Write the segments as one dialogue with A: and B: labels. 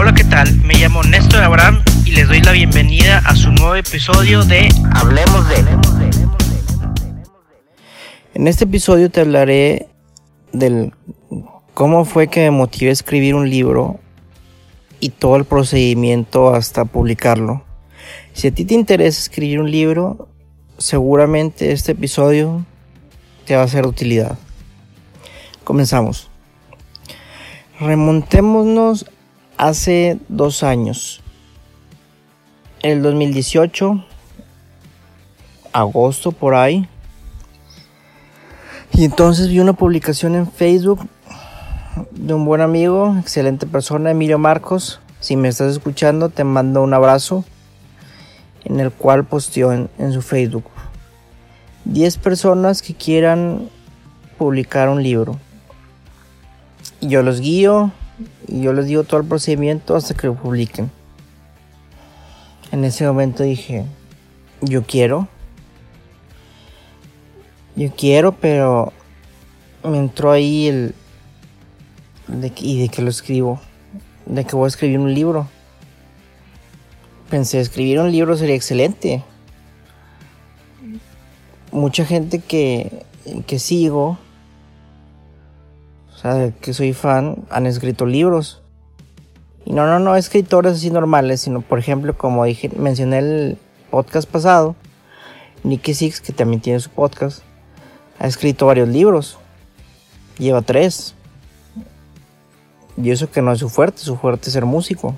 A: Hola, ¿qué tal? Me llamo Néstor Abraham y les doy la bienvenida a su nuevo episodio de Hablemos de. En este episodio te hablaré del cómo fue que me motivé a escribir un libro y todo el procedimiento hasta publicarlo. Si a ti te interesa escribir un libro, seguramente este episodio te va a ser de utilidad. Comenzamos. Remontémonos hace dos años. El 2018, agosto por ahí. Y entonces vi una publicación en Facebook de un buen amigo, excelente persona, Emilio Marcos. Si me estás escuchando, te mando un abrazo. En el cual posteó en, en su Facebook. 10 personas que quieran publicar un libro. Y yo los guío y yo les digo todo el procedimiento hasta que lo publiquen. En ese momento dije, yo quiero. Yo quiero, pero me entró ahí el... De ¿Y de que lo escribo? De que voy a escribir un libro. Pensé, escribir un libro sería excelente. Mucha gente que, que sigo o sea, que soy fan, han escrito libros. Y no, no, no escritores así normales, sino por ejemplo, como dije, mencioné el podcast pasado, Nicky Six, que también tiene su podcast, ha escrito varios libros. Lleva tres. Y eso que no es su fuerte, su fuerte es ser músico.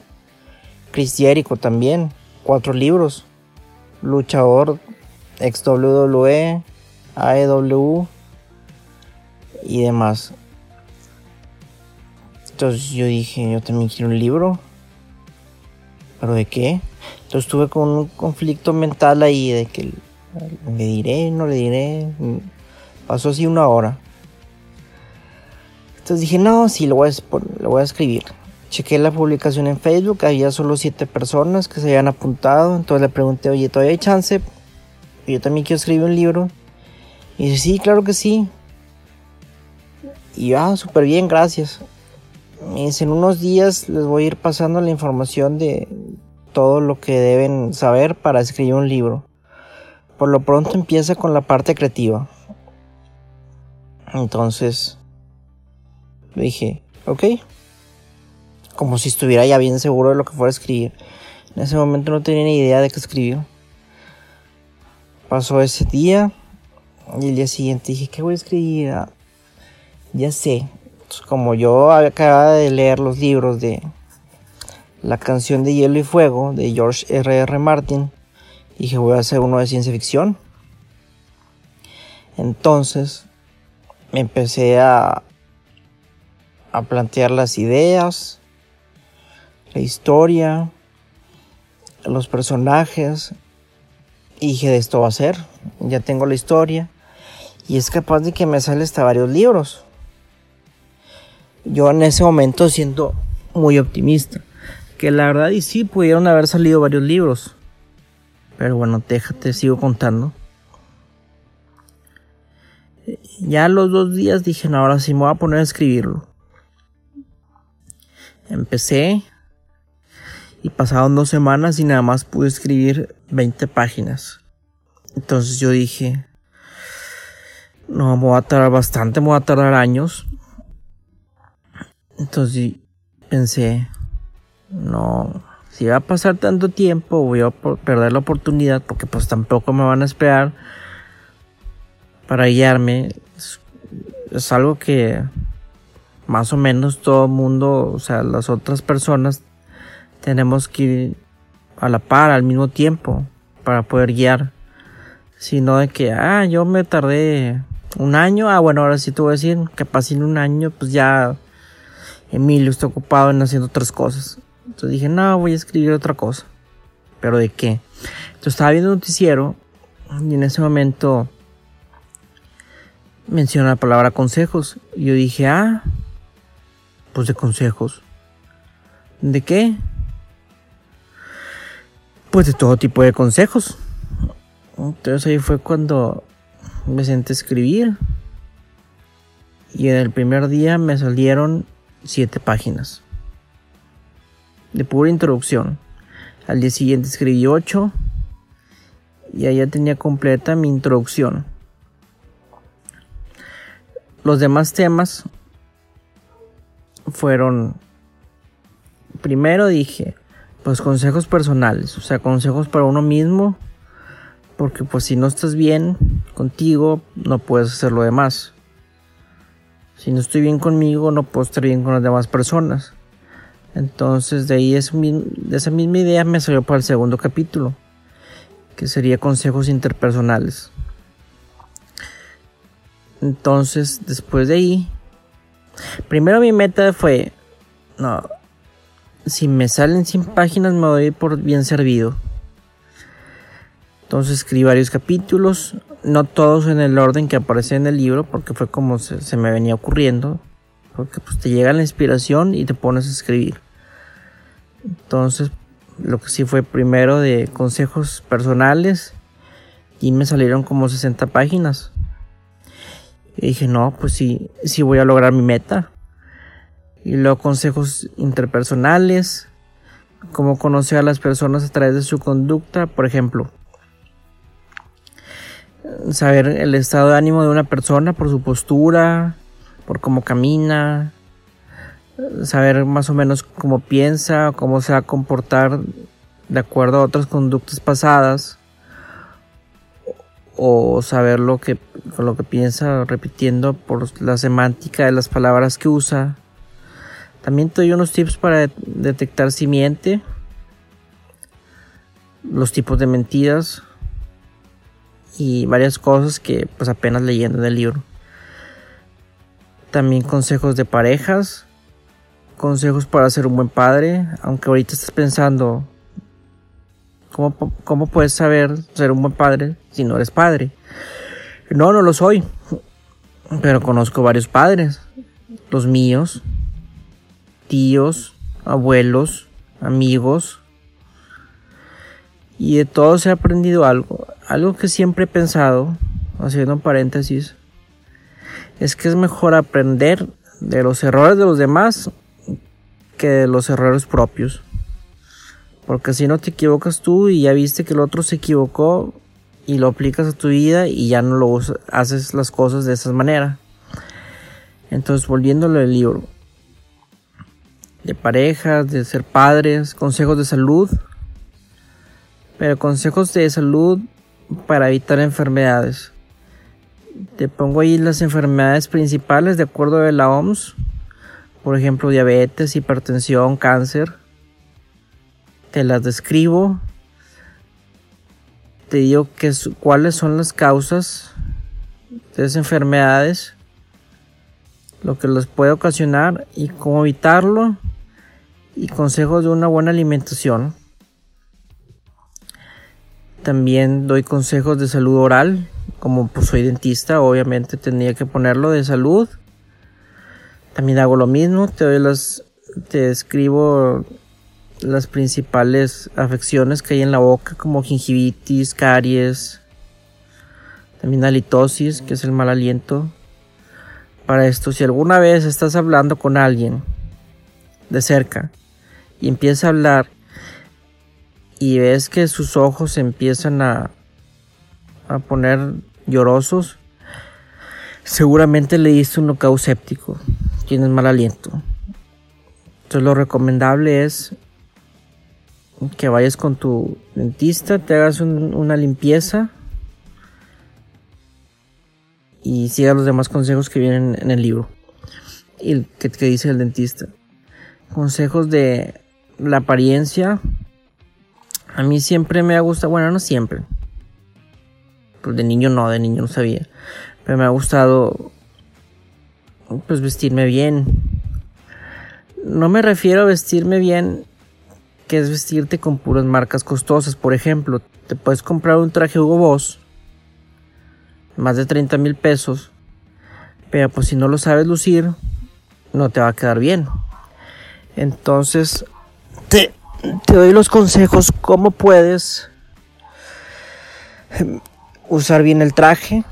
A: Chris Jericho también, cuatro libros. Luchador, ex WWE, AEW y demás. Entonces yo dije, yo también quiero un libro. ¿Pero de qué? Entonces tuve con un conflicto mental ahí de que le diré, no le diré. Pasó así una hora. Entonces dije, no, sí, lo voy a, lo voy a escribir. Chequé la publicación en Facebook, había solo siete personas que se habían apuntado. Entonces le pregunté, oye, ¿todavía hay chance? Yo también quiero escribir un libro. Y dice, sí, claro que sí. Y yo, ah, súper bien, gracias en unos días les voy a ir pasando la información de todo lo que deben saber para escribir un libro. Por lo pronto empieza con la parte creativa. Entonces, dije, ok. Como si estuviera ya bien seguro de lo que fuera a escribir. En ese momento no tenía ni idea de qué escribir. Pasó ese día y el día siguiente dije, ¿qué voy a escribir? Ah, ya sé, como yo acababa de leer los libros de La canción de hielo y fuego de George R. R. Martin, dije voy a hacer uno de ciencia ficción. Entonces me empecé a, a plantear las ideas, la historia, los personajes. Y dije, de esto va a ser. Ya tengo la historia. Y es capaz de que me sale hasta varios libros yo en ese momento siento muy optimista. Que la verdad y sí pudieron haber salido varios libros. Pero bueno, déjate, sigo contando. Ya los dos días dije, no, ahora sí me voy a poner a escribirlo. Empecé y pasaron dos semanas y nada más pude escribir 20 páginas. Entonces yo dije, no, me voy a tardar bastante, me voy a tardar años. Entonces pensé, no, si va a pasar tanto tiempo voy a perder la oportunidad porque pues tampoco me van a esperar para guiarme. Es, algo que más o menos todo el mundo, o sea, las otras personas tenemos que ir a la par al mismo tiempo para poder guiar. Sino de que, ah, yo me tardé un año, ah, bueno, ahora sí te voy a decir que pasé un año, pues ya Emilio está ocupado en haciendo otras cosas. Entonces dije, no, voy a escribir otra cosa. ¿Pero de qué? Entonces estaba viendo un noticiero y en ese momento menciona la palabra consejos. Y yo dije, ah, pues de consejos. ¿De qué? Pues de todo tipo de consejos. Entonces ahí fue cuando me senté a escribir. Y en el primer día me salieron siete páginas. de pura introducción. Al día siguiente escribí 8 y ya tenía completa mi introducción. Los demás temas fueron, primero dije, pues consejos personales, o sea, consejos para uno mismo, porque pues si no estás bien contigo, no puedes hacer lo demás. Si no estoy bien conmigo, no puedo estar bien con las demás personas. Entonces de ahí es, de esa misma idea me salió para el segundo capítulo, que sería consejos interpersonales. Entonces, después de ahí, primero mi meta fue, no, si me salen 100 páginas me doy por bien servido. Entonces escribí varios capítulos, no todos en el orden que aparece en el libro, porque fue como se, me venía ocurriendo, porque pues te llega la inspiración y te pones a escribir. Entonces, lo que sí fue primero de consejos personales y me salieron como 60 páginas. Y dije, no, pues sí, sí voy a lograr mi meta. Y luego consejos interpersonales, cómo conocer a las personas a través de su conducta, por ejemplo, saber el estado de ánimo de una persona por su postura, por cómo camina, saber más o menos cómo piensa, cómo se va a comportar de acuerdo a otras conductas pasadas o saber lo que lo que piensa repitiendo por la semántica de las palabras que usa. También te doy unos tips para detectar si miente, los tipos de mentiras y varias cosas que pues apenas leyendo en el libro. También consejos de parejas, consejos para ser un buen padre, aunque ahorita estás pensando, ¿cómo, cómo puedes saber ser un buen padre si no eres padre? No, no lo soy, pero conozco varios padres, los míos, tíos, abuelos, amigos. Y de todos he aprendido algo. Algo que siempre he pensado, haciendo un paréntesis, es que es mejor aprender de los errores de los demás que de los errores propios. Porque si no te equivocas tú y ya viste que el otro se equivocó y lo aplicas a tu vida y ya no lo haces las cosas de esa manera. Entonces, volviéndolo al libro, de parejas, de ser padres, consejos de salud, pero consejos de salud para evitar enfermedades. Te pongo ahí las enfermedades principales de acuerdo a la OMS, por ejemplo diabetes, hipertensión, cáncer. Te las describo. Te digo que, cuáles son las causas de esas enfermedades, lo que les puede ocasionar y cómo evitarlo y consejos de una buena alimentación. También doy consejos de salud oral, como pues soy dentista, obviamente tendría que ponerlo de salud. También hago lo mismo, te doy las te escribo las principales afecciones que hay en la boca como gingivitis, caries, también halitosis, que es el mal aliento. Para esto, si alguna vez estás hablando con alguien de cerca y empieza a hablar y ves que sus ojos empiezan a, a poner llorosos, seguramente le diste un knockout séptico, tienes mal aliento. Entonces lo recomendable es que vayas con tu dentista, te hagas una limpieza y sigas los demás consejos que vienen en el libro y que, que dice el dentista. Consejos de la apariencia. A mí siempre me ha gustado, bueno, no siempre. Pues de niño no, de niño no sabía. Pero me ha gustado pues vestirme bien. No me refiero a vestirme bien, que es vestirte con puras marcas costosas. Por ejemplo, te puedes comprar un traje Hugo Boss, más de 30 mil pesos, pero pues si no lo sabes lucir, no te va a quedar bien. Entonces, te, doy los consejos cómo puedes usar bien el traje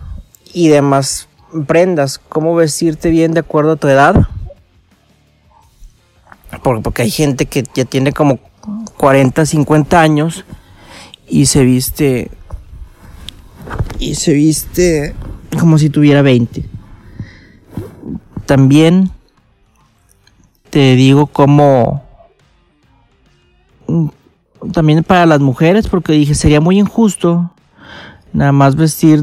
A: y demás prendas, cómo vestirte bien de acuerdo a tu edad Porque hay gente que ya tiene como 40, 50 años y se viste y se viste como si tuviera 20. También te digo como también para las mujeres porque dije sería muy injusto nada más vestir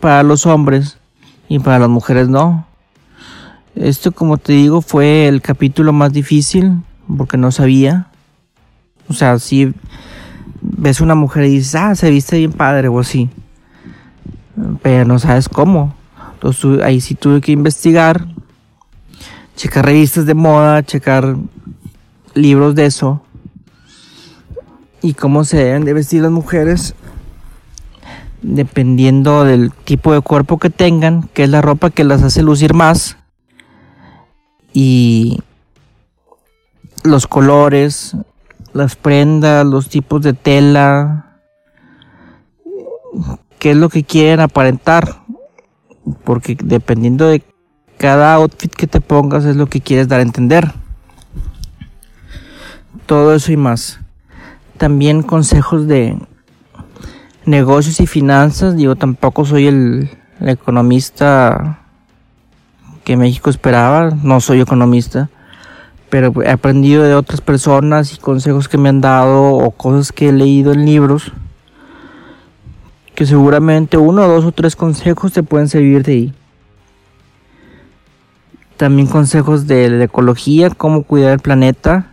A: para los hombres y para las mujeres no. Esto como te digo fue el capítulo más difícil porque no sabía. O sea, si ves una mujer y dices, ah, se viste bien padre o así. Pero no sabes cómo. Entonces ahí sí tuve que investigar, checar revistas de moda, checar libros de eso. Y cómo se deben de vestir las mujeres dependiendo del tipo de cuerpo que tengan, que es la ropa que las hace lucir más. Y los colores, las prendas, los tipos de tela, qué es lo que quieren aparentar. Porque dependiendo de cada outfit que te pongas es lo que quieres dar a entender. Todo eso y más. También consejos de negocios y finanzas. Digo, tampoco soy el, economista que México esperaba. No soy economista pero he aprendido de otras personas y consejos que me han dado o cosas que he leído en libros que seguramente uno, dos o tres consejos te pueden servir de ahí. También consejos de, ecología, cómo cuidar el planeta,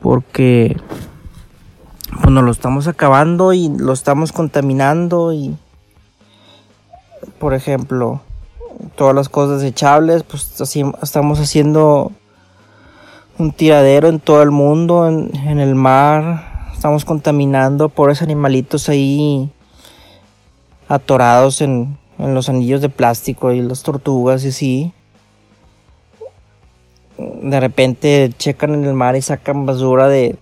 A: porque pues lo estamos acabando y lo estamos contaminando y por ejemplo todas las cosas desechables, pues así estamos haciendo un tiradero en todo el mundo, en, el mar, estamos contaminando por esos animalitos ahí atorados en, en los anillos de plástico y las tortugas y así. De repente checan en el mar y sacan basura de,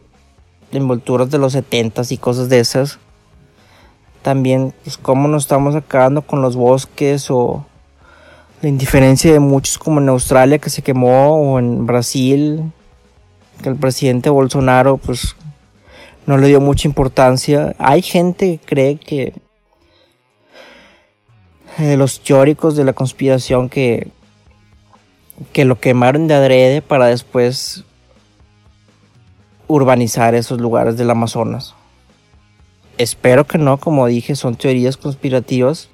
A: envolturas de los 70 y cosas de esas. También, pues, cómo nos estamos acabando con los bosques o la indiferencia de muchos como en Australia que se quemó o en Brasil que el presidente Bolsonaro pues no le dio mucha importancia. Hay gente que cree que eh, los teóricos de la conspiración que que lo quemaron de adrede para después urbanizar esos lugares del Amazonas. Espero que no, como dije, son teorías conspirativas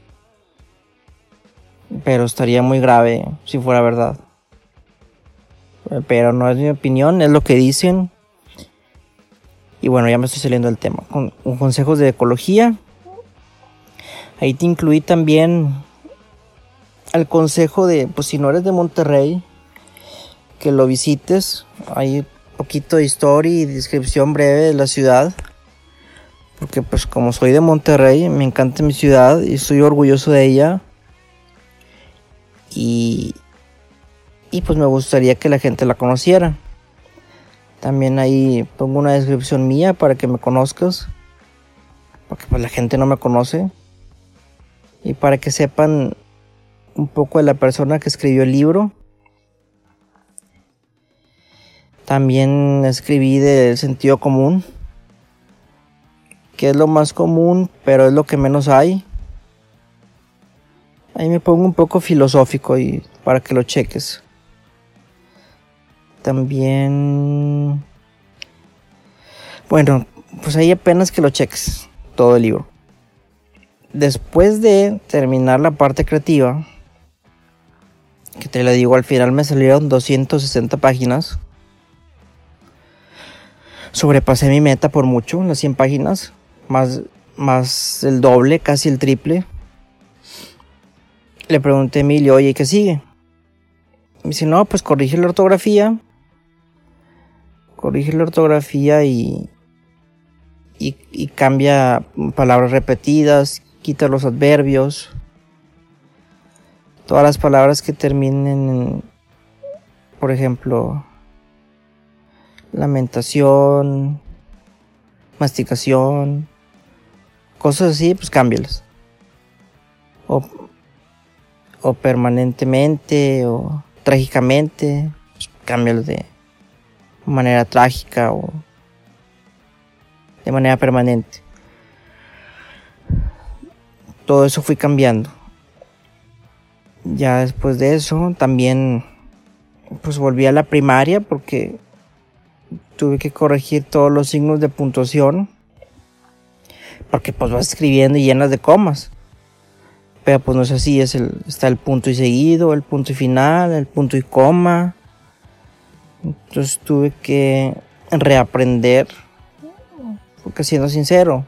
A: pero estaría muy grave si fuera verdad. Pero no es mi opinión, es lo que dicen. Y bueno, ya me estoy saliendo del tema. Con, consejos de ecología. Ahí te incluí también el consejo de, pues si no eres de Monterrey, que lo visites. Hay poquito de historia y descripción breve de la ciudad. Porque pues como soy de Monterrey, me encanta mi ciudad y estoy orgulloso de ella y, y pues me gustaría que la gente la conociera. También ahí pongo una descripción mía para que me conozcas, porque pues la gente no me conoce y para que sepan un poco de la persona que escribió el libro. También escribí del sentido común, que es lo más común, pero es lo que menos hay. Ahí me pongo un poco filosófico y para que lo cheques. También... Bueno, pues ahí apenas que lo cheques, todo el libro. Después de terminar la parte creativa, que te la digo, al final me salieron 260 páginas. Sobrepasé mi meta por mucho, las 100 páginas, más, más el doble, casi el triple. Le pregunté a Emilio, oye, ¿qué sigue? Me dice, no, pues corrige la ortografía. Corrige la ortografía y, y, cambia palabras repetidas, quita los adverbios. Todas las palabras que terminen en, por ejemplo, lamentación, masticación, cosas así, pues cámbialas. O o permanentemente o trágicamente, pues, de manera trágica o de manera permanente. Todo eso fui cambiando. Ya después de eso también pues volví a la primaria porque tuve que corregir todos los signos de puntuación porque pues vas escribiendo y llenas de comas. Pero pues no es así, es el, está el punto y seguido, el punto y final, el punto y coma. Entonces tuve que reaprender, porque siendo sincero,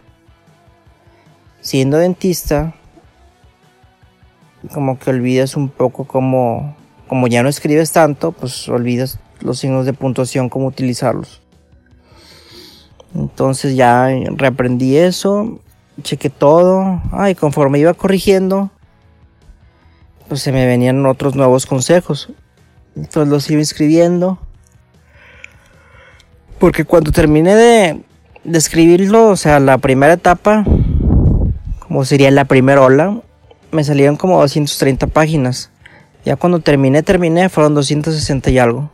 A: siendo dentista, como que olvidas un poco como, como ya no escribes tanto, pues olvidas los signos de puntuación, cómo utilizarlos. Entonces ya reaprendí eso, chequé todo, ay, conforme iba corrigiendo, pues se me venían otros nuevos consejos. Entonces los iba escribiendo. Porque cuando terminé de escribirlo, o sea, la primera etapa, como sería la primera ola, me salieron como 230 páginas. Ya cuando terminé, terminé, fueron 260 y algo.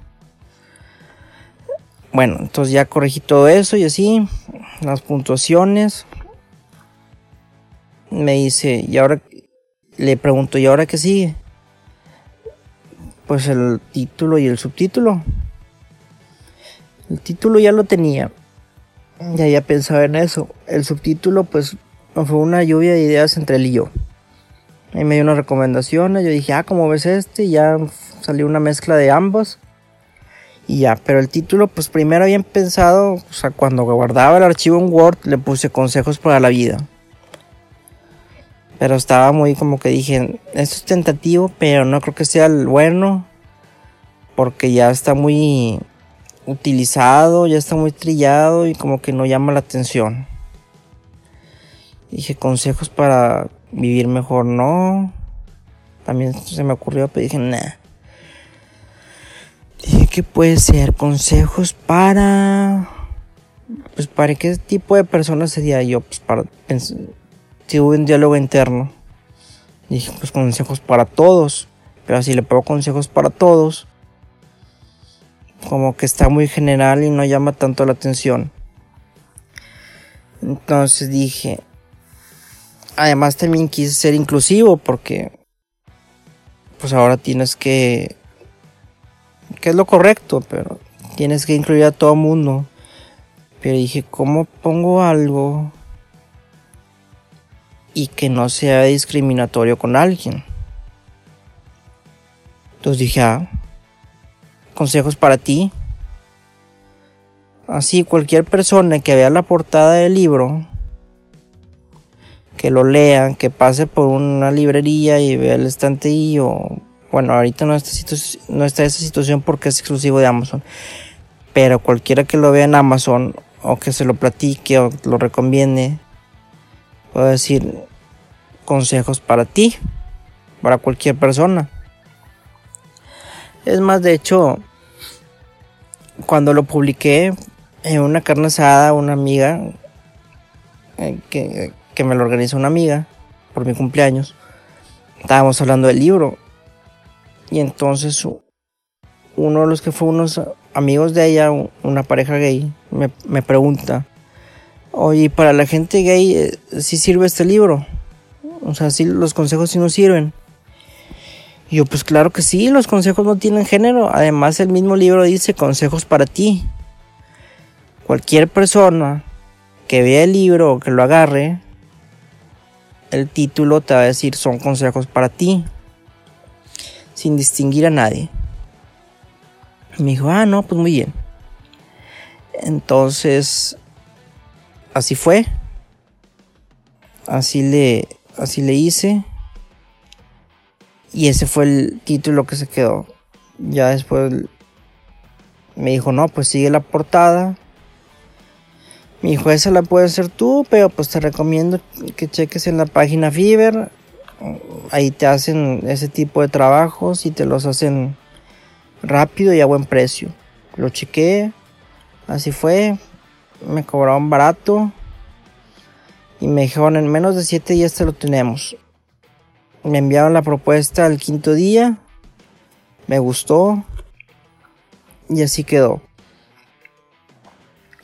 A: Bueno, entonces ya corregí todo eso y así, las puntuaciones. Me dice, y ahora le pregunto, ¿y ahora qué sigue? Pues el título y el subtítulo. El título ya lo tenía. Ya había pensado en eso. El subtítulo, pues, fue una lluvia de ideas entre él y yo. Ahí me dio unas recomendaciones. Yo dije, ah, ¿cómo ves este? Y ya salió una mezcla de ambos. Y ya, pero el título, pues primero habían pensado, o sea, cuando guardaba el archivo en Word, le puse consejos para la vida. Pero estaba muy como que dije, esto es tentativo, pero no creo que sea el bueno. Porque ya está muy utilizado, ya está muy trillado y como que no llama la atención. Dije, consejos para vivir mejor, no. También se me ocurrió, pero dije, nah. Dije que puede ser consejos para... Pues para qué tipo de persona sería yo, pues para si hubo un diálogo interno. Dije, pues consejos para todos. Pero si le pongo consejos para todos, como que está muy general y no llama tanto la atención. Entonces dije, además también quise ser inclusivo porque pues ahora tienes que que es lo correcto, pero tienes que incluir a todo mundo. Pero dije, ¿cómo pongo algo y que no sea discriminatorio con alguien? Entonces dije, ah, consejos para ti. Así cualquier persona que vea la portada del libro, que lo lea, que pase por una librería y vea el estante o bueno, ahorita no está, no está esa situación porque es exclusivo de Amazon. Pero cualquiera que lo vea en Amazon o que se lo platique o lo recomiende, puedo decir consejos para ti, para cualquier persona. Es más, de hecho, cuando lo publiqué en una carne asada, una amiga, eh, que, que me lo organizó una amiga por mi cumpleaños, estábamos hablando del libro y entonces uno de los que fue unos amigos de ella, una pareja gay, me, pregunta, oye, para la gente gay, eh, ¿sí sirve este libro? O sea, ¿sí los consejos sí nos sirven? Y yo, pues claro que sí, los consejos no tienen género. Además, el mismo libro dice consejos para ti. Cualquier persona que vea el libro o que lo agarre, el título te va a decir son consejos para ti sin distinguir a nadie. me dijo, ah, no, pues muy bien. Entonces, así fue. Así le, así le hice. Y ese fue el título que se quedó. Ya después me dijo, no, pues sigue la portada. Me dijo, esa la puedes hacer tú, pero pues te recomiendo que cheques en la página Fiverr ahí te hacen ese tipo de trabajos y te los hacen rápido y a buen precio. Lo chequé, así fue, me cobraron barato y me dijeron en menos de 7 días te lo tenemos. Me enviaron la propuesta al quinto día, me gustó y así quedó.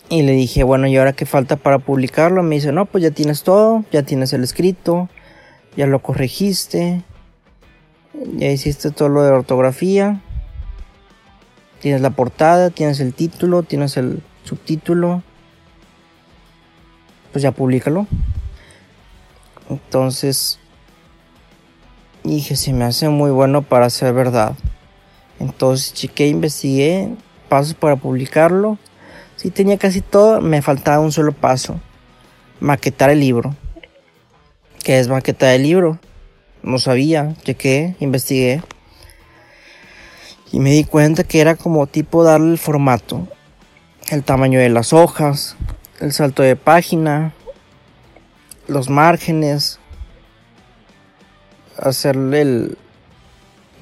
A: Y le dije, bueno, ¿y ahora qué falta para publicarlo? Me dice, no, pues ya tienes todo, ya tienes el escrito, ya lo corregiste, ya hiciste todo lo de ortografía, tienes la portada, tienes el título, tienes el subtítulo, pues ya públicalo. Entonces dije, se me hace muy bueno para ser verdad. Entonces chequé, investigué pasos para publicarlo Sí, tenía casi todo, me faltaba un solo paso. Maquetar el libro. ¿Qué es maquetar el libro? No sabía, chequé, investigué. Y me di cuenta que era como tipo darle el formato. El tamaño de las hojas, el salto de página, los márgenes, hacerle el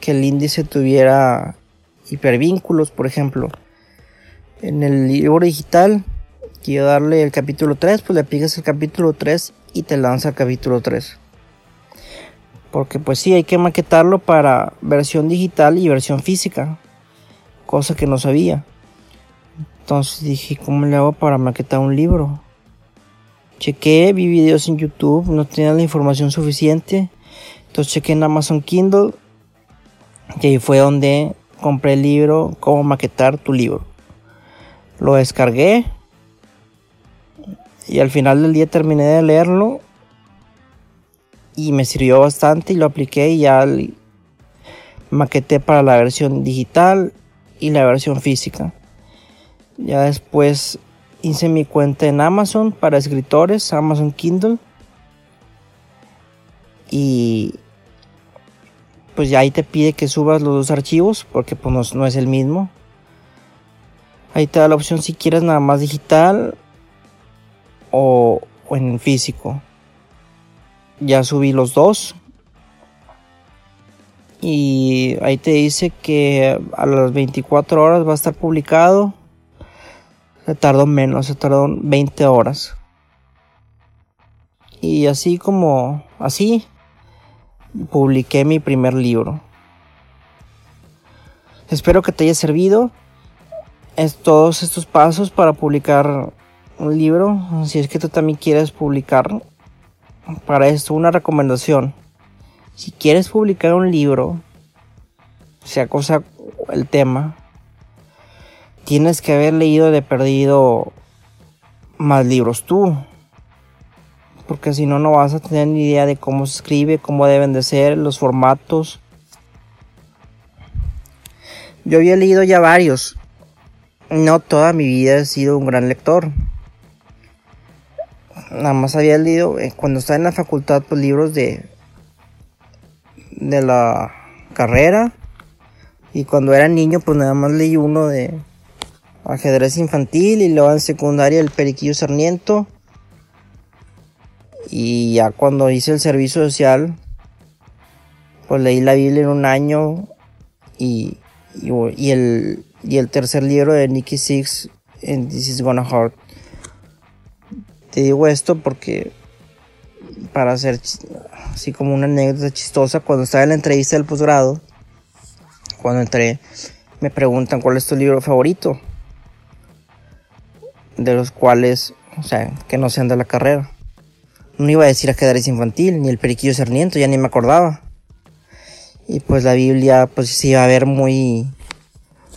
A: que el índice tuviera hipervínculos, por ejemplo en el libro digital, quiero darle el capítulo 3, pues le aplicas el capítulo 3 y te lanza el capítulo 3. Porque pues sí, hay que maquetarlo para versión digital y versión física. Cosa que no sabía. Entonces dije, ¿cómo le hago para maquetar un libro? Chequé, vi videos en YouTube, no tenía la información suficiente. Entonces chequé en Amazon Kindle. Y ahí fue donde compré el libro, Cómo maquetar tu libro. Lo descargué y al final del día terminé de leerlo y me sirvió bastante y lo apliqué y ya maqueté para la versión digital y la versión física. Ya después hice mi cuenta en Amazon para escritores, Amazon Kindle. Y pues ya ahí te pide que subas los dos archivos porque pues no es el mismo. Ahí te da la opción si quieres nada más digital o, en físico. Ya subí los dos. Y ahí te dice que a las 24 horas va a estar publicado. Se tardó menos, se tardó 20 horas. Y así como así publiqué mi primer libro. Espero que te haya servido es todos estos pasos para publicar un libro. Si es que tú también quieres publicar, para esto una recomendación. Si quieres publicar un libro, sea cosa el tema, tienes que haber leído de perdido más libros tú. Porque si no, no vas a tener ni idea de cómo se escribe, cómo deben de ser, los formatos. Yo había leído ya varios, no toda mi vida he sido un gran lector. Nada más había leído eh, cuando estaba en la facultad pues libros de de la carrera y cuando era niño pues nada más leí uno de ajedrez infantil y luego en secundaria el Periquillo Sarniento y ya cuando hice el servicio social pues leí la Biblia en un año y, y el y el tercer libro de Nicky Six en This Is Gonna Hurt. Te digo esto porque para hacer así como una anécdota chistosa, cuando estaba en la entrevista del posgrado, cuando entré, me preguntan cuál es tu libro favorito, de los cuales, o sea, que no sean de la carrera. No iba a decir ajedrez infantil, ni el periquillo sarniento, ya ni me acordaba. Y pues la Biblia, pues se iba a ver muy,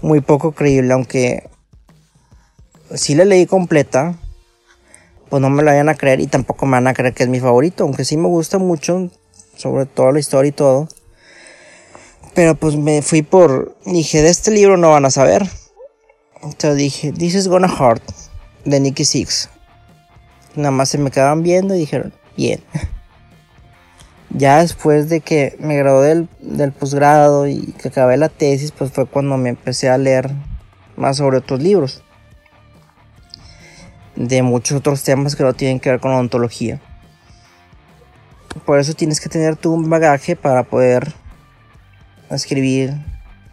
A: muy poco creíble, aunque si la leí completa, pues no me la vayan a creer y tampoco me van a creer que es mi favorito, aunque sí me gusta mucho, sobre todo la historia y todo. Pero pues me fui por, dije, de este libro no van a saber. Entonces dije, This is Gonna Hurt, de Nicky Six. Nada más se me quedaban viendo y dijeron, bien. ya después de que me gradué del, posgrado y que acabé la tesis, pues fue cuando me empecé a leer más sobre otros libros. De muchos otros temas que no tienen que ver con la ontología. Por eso tienes que tener tú un bagaje para poder escribir,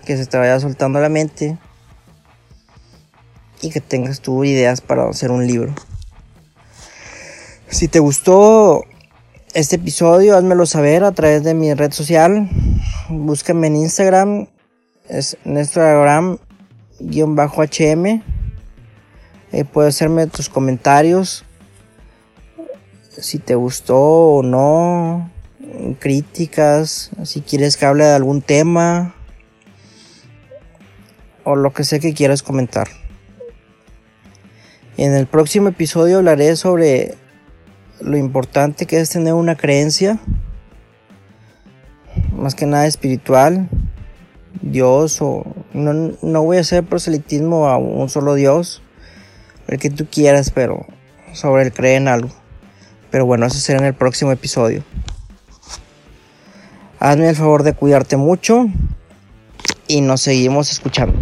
A: que se te vaya soltando la mente y que tengas tú ideas para hacer un libro. Si te gustó este episodio, házmelo saber a través de mi red social. Búscame en Instagram, es Instagram-HM. Eh, puedes hacerme tus comentarios. Si te gustó o no. Críticas. Si quieres que hable de algún tema. O lo que sea que quieras comentar. En el próximo episodio hablaré sobre lo importante que es tener una creencia. Más que nada espiritual. Dios o no, no voy a hacer proselitismo a un solo Dios el que tú quieras, pero sobre el creer en algo. Pero bueno, eso será en el próximo episodio. Hazme el favor de cuidarte mucho y nos seguimos escuchando.